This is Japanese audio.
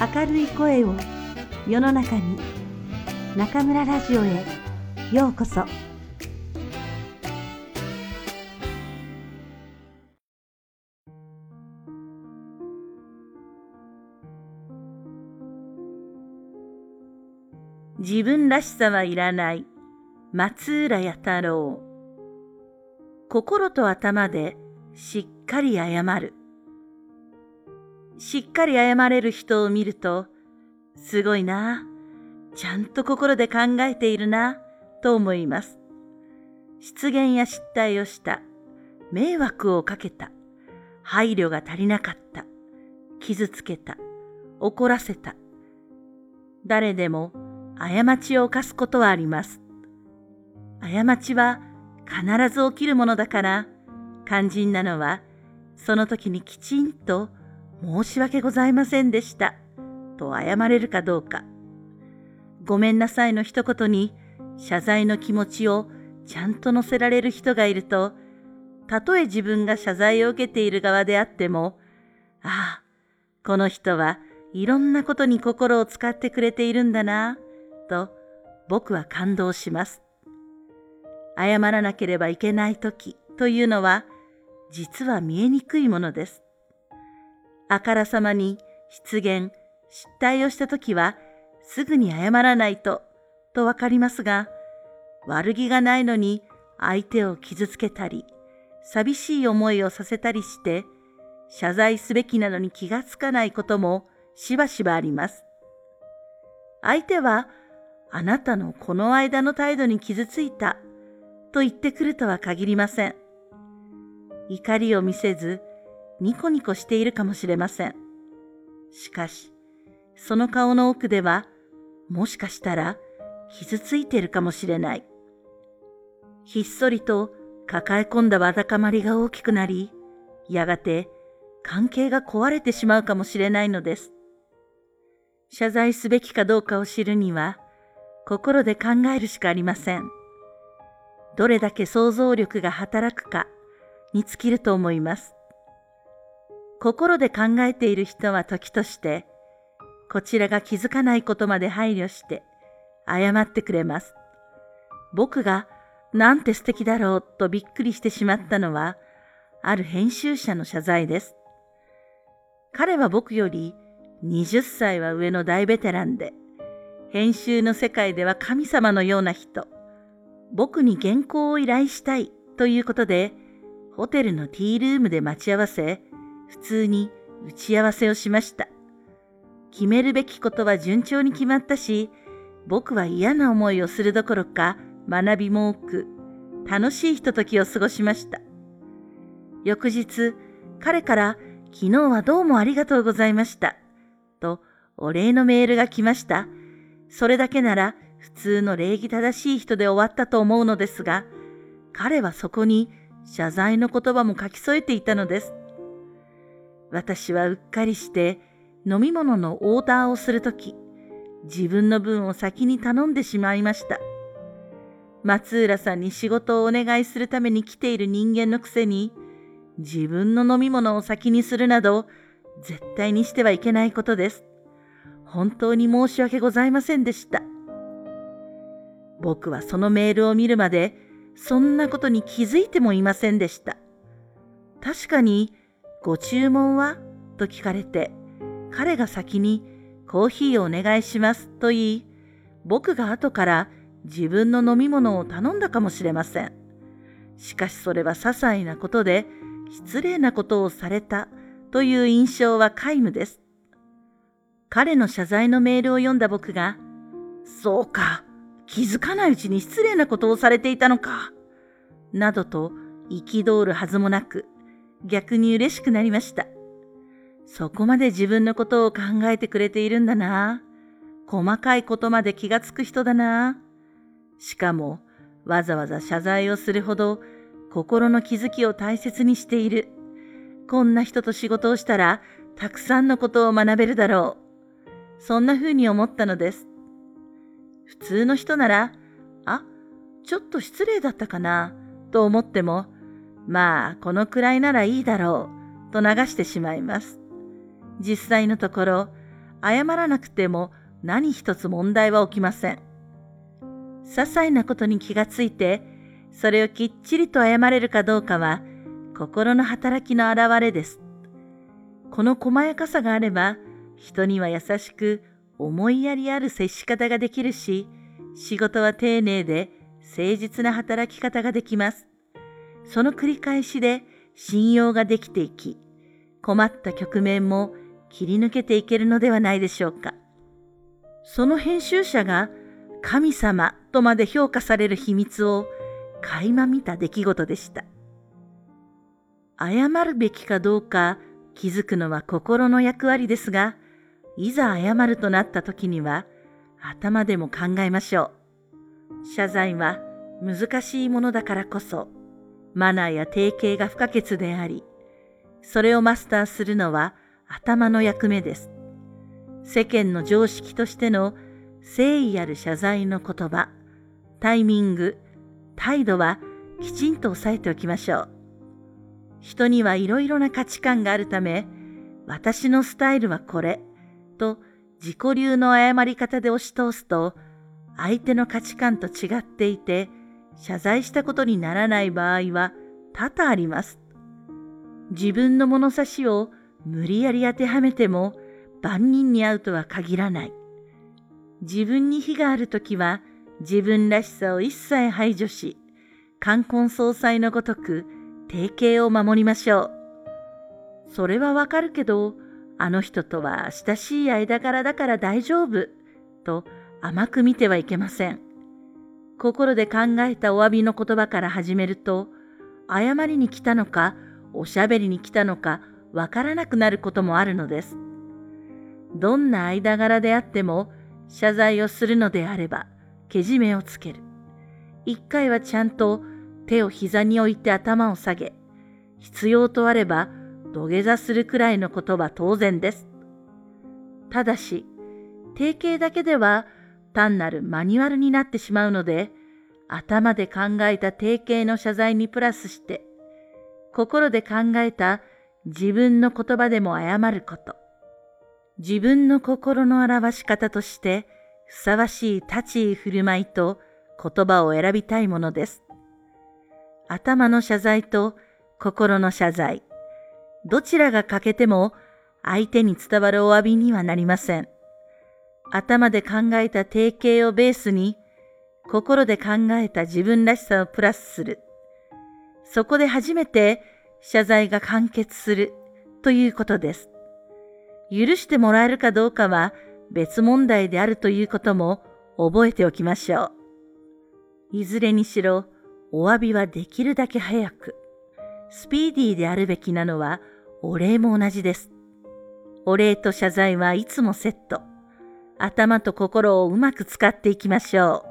明るい声を世の中に中村ラジオへようこそ。自分らしさはいらない松浦弥太郎。心と頭でしっかり謝る。しっかり謝れる人を見るとすごいな。ちゃんと心で考えているな。と思います。失言や失態をした。迷惑をかけた。配慮が足りなかった。傷つけた。怒らせた。誰でも過ちを犯すことはあります。過ちは必ず起きるものだから、肝心なのは、その時にきちんと申し訳ございませんでした、と謝れるかどうか。ごめんなさいの一言に謝罪の気持ちをちゃんと乗せられる人がいると、たとえ自分が謝罪を受けている側であっても、ああ、この人はいろんなことに心を使ってくれているんだな、と僕は感動します。謝らなければいけない時というのは実は見えにくいものです。あからさまに失言、失態をした時はすぐに謝らないととわかりますが、悪気がないのに相手を傷つけたり、寂しい思いをさせたりして、謝罪すべきなのに気がつかないこともしばしばあります。相手はあなたのこの間の態度に傷ついたと言ってくるとは限りません。怒りを見せずニコニコしているかもしれません。しかし、その顔の奥ではもしかしたら傷ついているかもしれない。ひっそりと抱え込んだわだかまりが大きくなり、やがて関係が壊れてしまうかもしれないのです。謝罪すべきかどうかを知るには、心で考えるしかありません。どれだけ想像力が働くかに尽きると思います。心で考えている人は時として、こちらが気づかないことまで配慮して謝ってくれます。僕がなんて素敵だろうとびっくりしてしまったのは、ある編集者の謝罪です。彼は僕より20歳は上の大ベテランで、編集の世界では神様のような人。僕に原稿を依頼したいということで、ホテルのティールームで待ち合わせ、普通に打ち合わせをしました。決めるべきことは順調に決まったし、僕は嫌な思いをするどころか学びも多く、楽しいひとときを過ごしました。翌日、彼から昨日はどうもありがとうございました。とお礼のメールが来ました。それだけなら普通の礼儀正しい人で終わったと思うのですが、彼はそこに謝罪の言葉も書き添えていたのです。私はうっかりして飲み物のオーダーをするとき、自分の分を先に頼んでしまいました。松浦さんに仕事をお願いするために来ている人間のくせに、自分の飲み物を先にするなど、絶対にしてはいけないことです。本当に申し訳ございませんでした。僕はそのメールを見るまで、そんなことに気づいてもいませんでした。確かに、ご注文は？と聞かれて、彼が先にコーヒーをお願いしますと言い、僕が後から自分の飲み物を頼んだかもしれません。しかしそれは些細なことで失礼なことをされたという印象は皆無です。彼の謝罪のメールを読んだ僕が、そうか、気づかないうちに失礼なことをされていたのか、などと憤るはずもなく、逆に嬉しくなりました。そこまで自分のことを考えてくれているんだな。細かいことまで気がつく人だな。しかも、わざわざ謝罪をするほど心の気づきを大切にしている。こんな人と仕事をしたら、たくさんのことを学べるだろう。そんな風に思ったのです。普通の人なら、あ、ちょっと失礼だったかな、と思っても、まあ、このくらいならいいだろう、と流してしまいます。実際のところ、謝らなくても何一つ問題は起きません。些細なことに気がついて、それをきっちりと謝れるかどうかは、心の働きの表れです。この細やかさがあれば、人には優しく思いやりある接し方ができるし、仕事は丁寧で誠実な働き方ができます。その繰り返しで信用ができていき、困った局面も切り抜けていけるのではないでしょうか。その編集者が神様とまで評価される秘密を垣間見た出来事でした。謝るべきかどうか気づくのは心の役割ですが、いざ謝るとなった時には頭でも考えましょう。謝罪は難しいものだからこそ、マナーや定型が不可欠であり、それをマスターするのは頭の役目です。世間の常識としての誠意ある謝罪の言葉、タイミング、態度はきちんと押さえておきましょう。人にはいろいろな価値観があるため、私のスタイルはこれ、と自己流の謝り方で押し通すと、相手の価値観と違っていて、謝罪したことにならない場合は多々あります。自分の物差しを無理やり当てはめても万人に会うとは限らない。自分に非があるときは自分らしさを一切排除し、冠婚葬祭のごとく定型を守りましょう。それはわかるけど、あの人とは親しい間柄だから大丈夫と甘く見てはいけません。心で考えたお詫びの言葉から始めると、謝りに来たのか、おしゃべりに来たのか、わからなくなることもあるのです。どんな間柄であっても、謝罪をするのであれば、けじめをつける。一回はちゃんと手を膝に置いて頭を下げ、必要とあれば土下座するくらいのことは当然です。ただし、定型だけでは単なるマニュアルになってしまうので、頭で考えた定型の謝罪にプラスして、心で考えた自分の言葉でも謝ること。自分の心の表し方としてふさわしい立ち居振る舞いと言葉を選びたいものです。頭の謝罪と心の謝罪、どちらが欠けても相手に伝わるお詫びにはなりません。頭で考えた定型をベースに、心で考えた自分らしさをプラスする。そこで初めて謝罪が完結するということです。許してもらえるかどうかは別問題であるということも覚えておきましょう。いずれにしろ、お詫びはできるだけ早く。スピーディーであるべきなのはお礼も同じです。お礼と謝罪はいつもセット。頭と心をうまく使っていきましょう。